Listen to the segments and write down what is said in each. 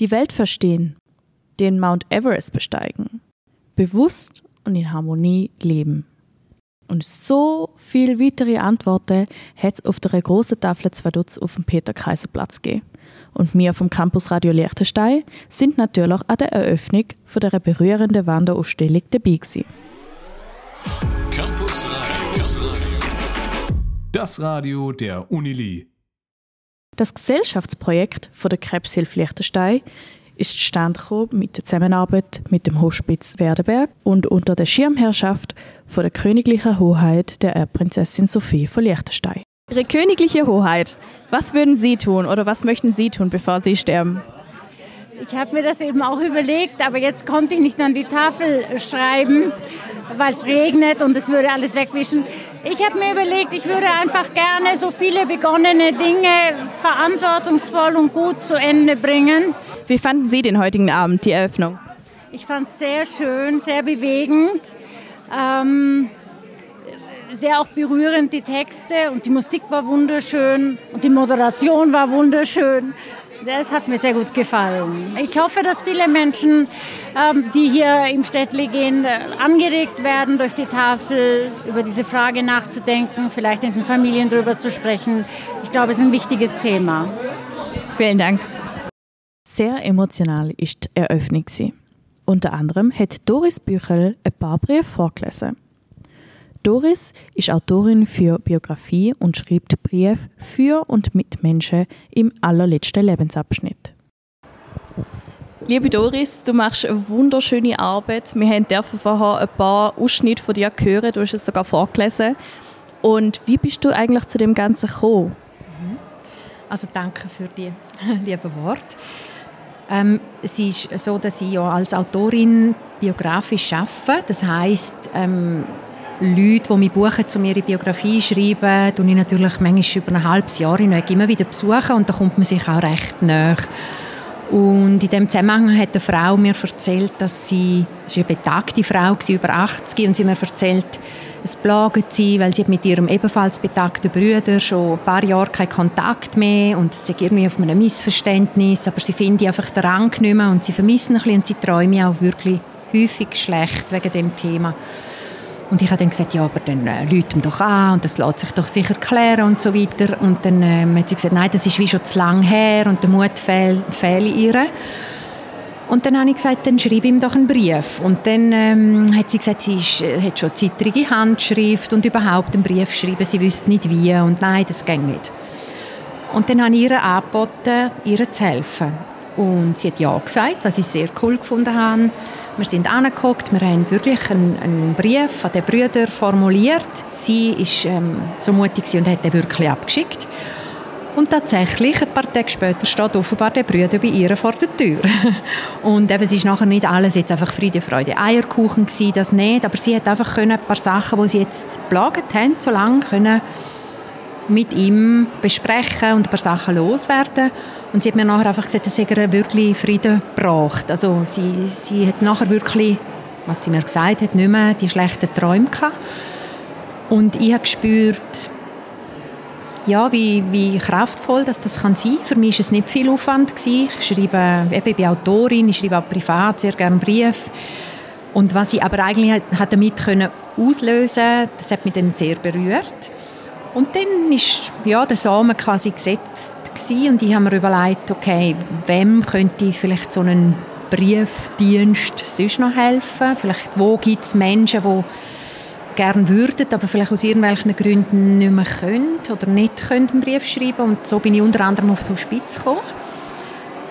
Die Welt verstehen, den Mount Everest besteigen, bewusst und in Harmonie leben. Und so viele weitere Antworten hat es auf der großen Tafel Zwadutz auf dem Peter-Kaiser-Platz gegeben. Und wir vom Campus Radio Liechtenstein sind natürlich an der Eröffnung von der berührenden Wanderausstellung dabei gewesen. Campus Radio. Das Radio der Unili. Das Gesellschaftsprojekt von der Krebshilfe Liechtenstein ist zustande mit der Zusammenarbeit mit dem Hospiz Werdenberg und unter der Schirmherrschaft von der königlichen Hoheit der Erbprinzessin Sophie von Liechtenstein. Ihre königliche Hoheit, was würden Sie tun oder was möchten Sie tun, bevor Sie sterben? Ich habe mir das eben auch überlegt, aber jetzt konnte ich nicht an die Tafel schreiben, weil es regnet und es würde alles wegwischen. Ich habe mir überlegt, ich würde einfach gerne so viele begonnene Dinge verantwortungsvoll und gut zu Ende bringen. Wie fanden Sie den heutigen Abend, die Eröffnung? Ich fand es sehr schön, sehr bewegend. Ähm, sehr auch berührend die Texte und die Musik war wunderschön und die Moderation war wunderschön. Das hat mir sehr gut gefallen. Ich hoffe, dass viele Menschen, ähm, die hier im Städtli gehen, angeregt werden, durch die Tafel über diese Frage nachzudenken, vielleicht in den Familien darüber zu sprechen. Ich glaube, es ist ein wichtiges Thema. Vielen Dank. Sehr emotional ist die Eröffnung. Unter anderem hat Doris Büchel ein paar Briefe vorgelesen. Doris ist Autorin für Biografie und schreibt Briefe für und mit Menschen im allerletzten Lebensabschnitt. Liebe Doris, du machst eine wunderschöne Arbeit. Wir dürfen vorher ein paar Ausschnitte von dir hören. Du hast es sogar vorgelesen. Und wie bist du eigentlich zu dem Ganzen gekommen? Also danke für die lieben Worte. Ähm, es ist so, dass ich ja als Autorin biografisch arbeite. Das heißt, ähm, Leute, die mich buchen, um ihre Biografie zu schreiben, tue ich natürlich manchmal über ein halbes Jahr hinweg immer wieder besuchen und da kommt man sich auch recht näher. Und in dem Zusammenhang hat eine Frau mir erzählt, dass sie, es war eine betagte Frau, über 80, und sie mir erzählt, es plagt sie, weil sie mit ihrem ebenfalls betagten Bruder schon ein paar Jahre keinen Kontakt mehr und es ist irgendwie auf einem Missverständnis, aber sie finden einfach den Rang nicht mehr und sie vermissen ein bisschen und sie träumen auch wirklich häufig schlecht wegen dem Thema. Und ich habe dann gesagt, ja, aber dann äh, läuten doch an und das lässt sich doch sicher klären und so weiter. Und dann äh, hat sie gesagt, nein, das ist wie schon zu lang her und der Mut fehlt, fehlt ihr. Und dann habe ich gesagt, dann schreibe ihm doch einen Brief. Und dann ähm, hat sie gesagt, sie ist, äh, hat schon zittrige Handschrift und überhaupt einen Brief schreiben, sie wüsste nicht wie. Und nein, das ging nicht. Und dann habe ich ihr angeboten, ihr zu helfen. Und sie hat ja gesagt, was ich sehr cool gefunden habe. Wir sind angeguckt, wir haben wirklich einen, einen, Brief an den Brüder formuliert. Sie war ähm, so mutig und hat den wirklich abgeschickt. Und tatsächlich, ein paar Tage später, steht offenbar der Brüder bei ihr vor der Tür. Und eben, es ist nachher nicht alles jetzt einfach Friede, Freude, Eierkuchen gewesen, das nicht, aber sie hat einfach können, ein paar Sachen, die sie jetzt geplagt haben, so lange können mit ihm besprechen und ein paar Sachen loswerden. Und sie hat mir nachher einfach gesagt, dass er wirklich Frieden braucht. Also sie, sie hat nachher wirklich, was sie mir gesagt hat, nicht mehr die schlechten Träume gehabt. Und ich habe gespürt, ja, wie, wie kraftvoll das, das kann sein. Für mich war es nicht viel Aufwand. Gewesen. Ich schreibe, eben, ich bin Autorin, ich schreibe auch privat sehr gerne Briefe. Und was ich aber eigentlich hat damit können auslösen das hat mich dann sehr berührt. Und dann ist ja, der Samen quasi gesetzt gewesen. und ich habe mir überlegt, okay, wem könnte ich vielleicht so einen Briefdienst sonst noch helfen? Vielleicht, wo gibt es Menschen, die gerne würden, aber vielleicht aus irgendwelchen Gründen nicht mehr können oder nicht können einen Brief schreiben und so bin ich unter anderem auf so Spitz gekommen.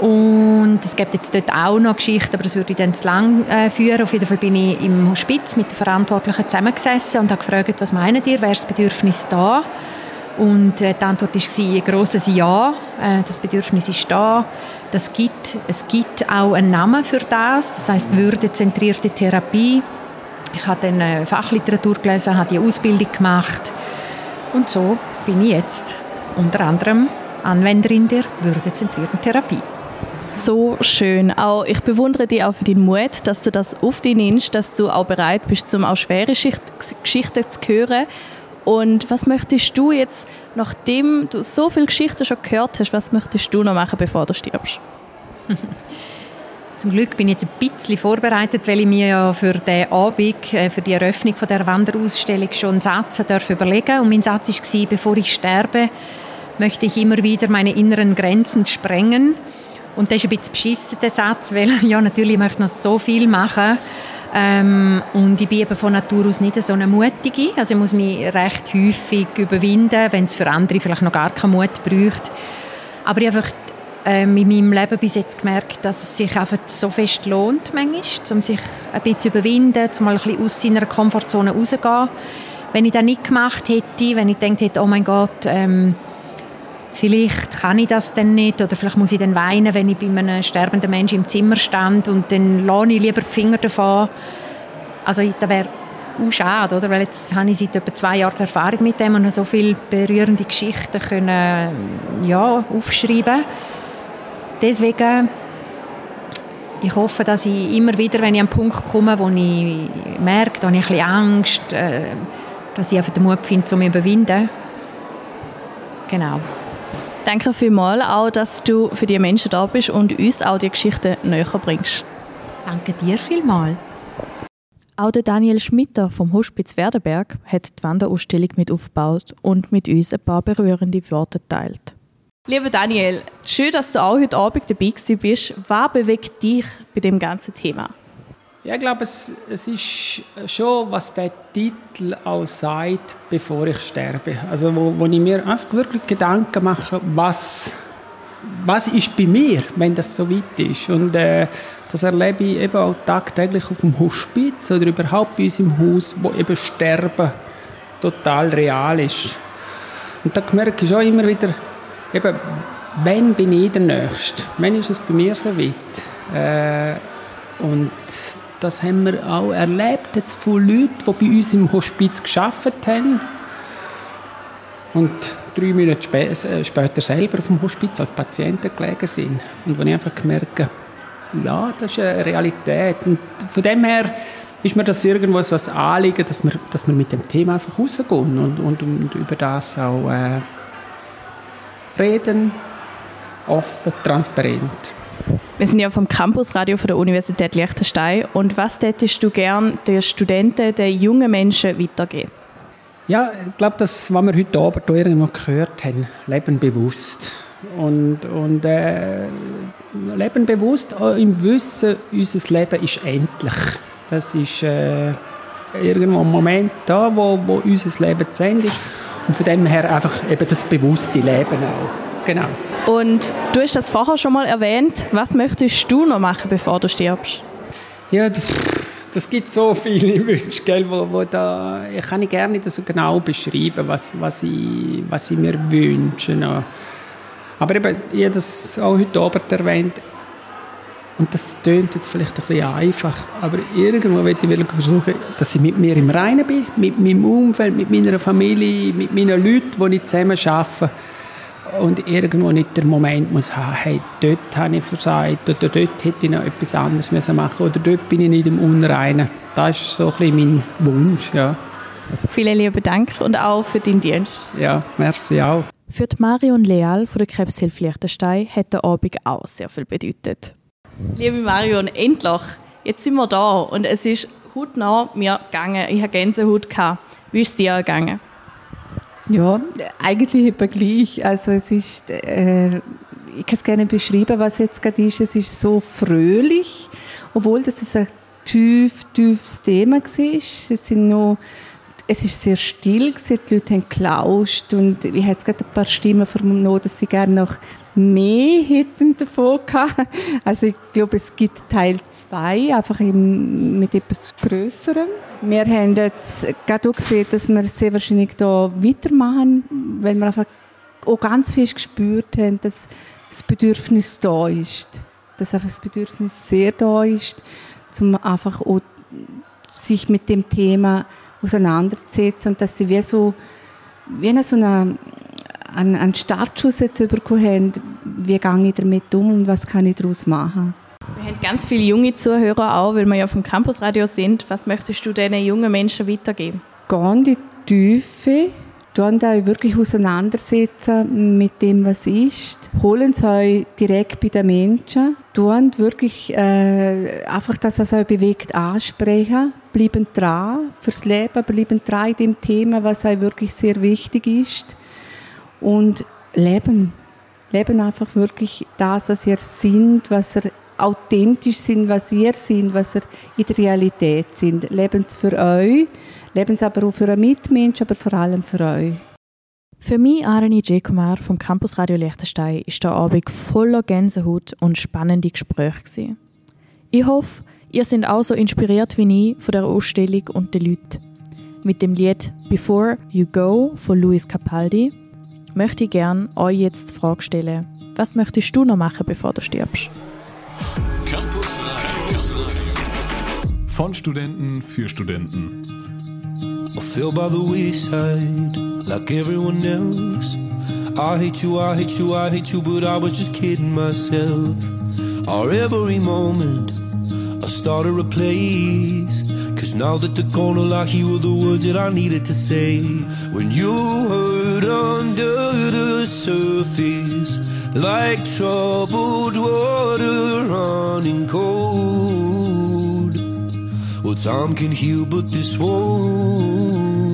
Und es gibt jetzt dort auch noch Geschichten, aber das würde ich dann zu lang äh, führen. Auf jeden Fall bin ich im Hospiz mit den Verantwortlichen zusammengesessen und habe gefragt, was meint ihr, wäre das Bedürfnis da? Und äh, die Antwort war ein grosses Ja. Äh, das Bedürfnis ist da. Das gibt, es gibt auch einen Namen für das, das heißt würdezentrierte Therapie. Ich habe dann äh, Fachliteratur gelesen, habe die Ausbildung gemacht und so bin ich jetzt unter anderem Anwenderin der würdezentrierten Therapie. So schön. Auch ich bewundere dich auch für deinen Mut, dass du das auf dich nimmst, dass du auch bereit bist, zum auch schwere Geschichten zu hören. Und was möchtest du jetzt, nachdem du so viele Geschichten schon gehört hast, was möchtest du noch machen, bevor du stirbst? Zum Glück bin ich jetzt ein bisschen vorbereitet, weil ich mir ja für den Abend, äh, für die Eröffnung von der Wanderausstellung schon einen Satz überlegen Und mein Satz war, bevor ich sterbe, möchte ich immer wieder meine inneren Grenzen sprengen. Und das ist ein bisschen beschissen, der Satz, weil ja, natürlich möchte ich noch so viel machen. Ähm, und ich bin eben von Natur aus nicht so eine Mutige. Also ich muss mich recht häufig überwinden, wenn es für andere vielleicht noch gar keinen Mut braucht. Aber ich einfach ähm, in meinem Leben bis jetzt gemerkt, dass es sich einfach so fest lohnt, manchmal, um sich ein bisschen zu überwinden, um mal ein bisschen aus seiner Komfortzone rauszugehen. Wenn ich das nicht gemacht hätte, wenn ich gedacht hätte, oh mein Gott, ähm, vielleicht kann ich das dann nicht oder vielleicht muss ich dann weinen, wenn ich bei einem sterbenden Menschen im Zimmer stand und dann lasse ich lieber die Finger davon. Also das wäre auch schade, oder? weil jetzt habe ich seit etwa zwei Jahren Erfahrung mit dem und habe so viele berührende Geschichten können, ja, aufschreiben deswegen, ich hoffe, dass ich immer wieder, wenn ich an einen Punkt komme, wo ich merke, da habe ich ein bisschen Angst, äh, dass ich einfach den Mut finde, um zu überwinden. Genau. Danke vielmals auch, dass du für die Menschen da bist und uns auch die Geschichte näher bringst. Danke dir vielmals. Auch der Daniel Schmitter vom Hospiz Werdenberg hat die Wanderausstellung mit aufgebaut und mit uns ein paar berührende Worte geteilt. Lieber Daniel, schön, dass du auch heute Abend dabei bist. Was bewegt dich bei dem ganzen Thema? Ja, ich glaube, es, es ist schon, was der Titel auch sagt, bevor ich sterbe. Also wo, wo ich mir einfach wirklich Gedanken mache, was, was ist bei mir, wenn das so weit ist. Und äh, das erlebe ich eben auch tagtäglich auf dem Hospiz oder überhaupt bei uns im Haus, wo eben Sterben total real ist. Und da merke ich auch immer wieder, eben, wann bin ich der Nächste? Wann ist es bei mir so weit? Äh, und das haben wir auch erlebt jetzt von Leuten, die bei uns im Hospiz geschafft haben und drei Monate spä äh, später selber dem Hospiz als Patienten gelegen sind. Und wo ich einfach gemerkt ja, das ist eine Realität. Und von dem her ist mir das irgendwo so ein Anliegen, dass wir, dass wir mit dem Thema einfach rausgehen und, und, und über das auch äh, reden, offen, transparent. Wir sind ja vom Campusradio der Universität Liechtenstein. Und was tätest du gern den Studenten, den jungen Menschen weitergeben? Ja, ich glaube, das, was wir heute Abend irgendwo gehört haben, Leben bewusst. Und, und äh, Leben bewusst im Wissen, unser Leben ist endlich. Es ist äh, irgendwo ein Moment da, wo, wo unser Leben zu Ende ist. Und von dem her einfach eben das bewusste Leben auch. Genau. Und du hast das vorher schon mal erwähnt. Was möchtest du noch machen, bevor du stirbst? Ja, das gibt so viele Wünsche, gell, wo, wo da, ich kann ich gerne nicht so genau beschreiben, was, was, ich, was ich mir wünsche. Aber eben, ich habe das auch heute Abend erwähnt, und das tönt jetzt vielleicht ein bisschen einfach, aber irgendwo möchte ich versuchen, dass ich mit mir im Reinen bin, mit meinem Umfeld, mit meiner Familie, mit meinen Leuten, die ich zusammen arbeite. Und irgendwo nicht der Moment muss haben, hey, dort habe ich versagt oder dort hätte ich noch etwas anderes müssen machen oder dort bin ich nicht im Unreinen. Das ist so ein bisschen mein Wunsch, ja. Vielen lieben Dank und auch für deinen Dienst. Ja, merci auch. Für die Marion Leal von der Krebshilfe Liechtenstein hat der Abend auch sehr viel bedeutet. Liebe Marion, endlich! Jetzt sind wir da und es ist hautnah mir gegangen. Ich hatte Gänsehaut. Wie ist es dir gegangen? Ja, eigentlich etwa gleich. Also es ist, äh, ich kann es gerne beschreiben, was jetzt gerade ist. Es ist so fröhlich, obwohl das ein tief, tiefes Thema war. Es sind noch es ist sehr still, die Leute haben gelauscht und ich jetzt gerade ein paar Stimmen vernommen, dass sie gerne noch mehr hätten davon gehabt. Also ich glaube, es gibt Teil 2, einfach mit etwas Größerem. Wir haben jetzt gerade auch gesehen, dass wir sehr wahrscheinlich da weitermachen, weil wir einfach auch ganz viel gespürt haben, dass das Bedürfnis da ist. Dass einfach das Bedürfnis sehr da ist, um einfach auch sich mit dem Thema auseinanderzusetzen und dass sie wie so wie so eine einen, einen Startschuss jetzt bekommen haben, wie gehe ich damit um und was kann ich daraus machen. Wir haben ganz viele junge Zuhörer auch, weil wir ja vom Campusradio sind. Was möchtest du diesen jungen Menschen weitergeben? Geh in die Tiefe, Tun euch wirklich auseinandersetzen mit dem, was ist. Holen Sie euch direkt bei den Menschen. Tun wirklich äh, einfach das, was euch bewegt, ansprechen. Bleiben dran fürs Leben, bleiben dran in dem Thema, was euch wirklich sehr wichtig ist. Und leben. Leben einfach wirklich das, was ihr sind, was ihr authentisch sind, was ihr sind, was ihr in der Realität sind. Leben es für euch leben sie aber auch für einen Mitmensch, aber vor allem für euch. Für mich, Arani Kumar vom Campus Radio Liechtenstein, ist der Abend voller Gänsehaut und spannende Gespräche. Ich hoffe, ihr seid auch so inspiriert wie ich von der Ausstellung und den Leuten. Mit dem Lied Before You Go von Luis Capaldi möchte ich gerne euch jetzt die Frage stellen, was möchtest du noch machen, bevor du stirbst? Campus. Von Studenten für Studenten. I fell by the wayside like everyone else. I hate you, I hate you, I hate you, but I was just kidding myself. Our every moment, I started a place. Now that the corner I hear were the words that I needed to say. When you hurt under the surface, like troubled water running cold. Well, time can heal, but this won't.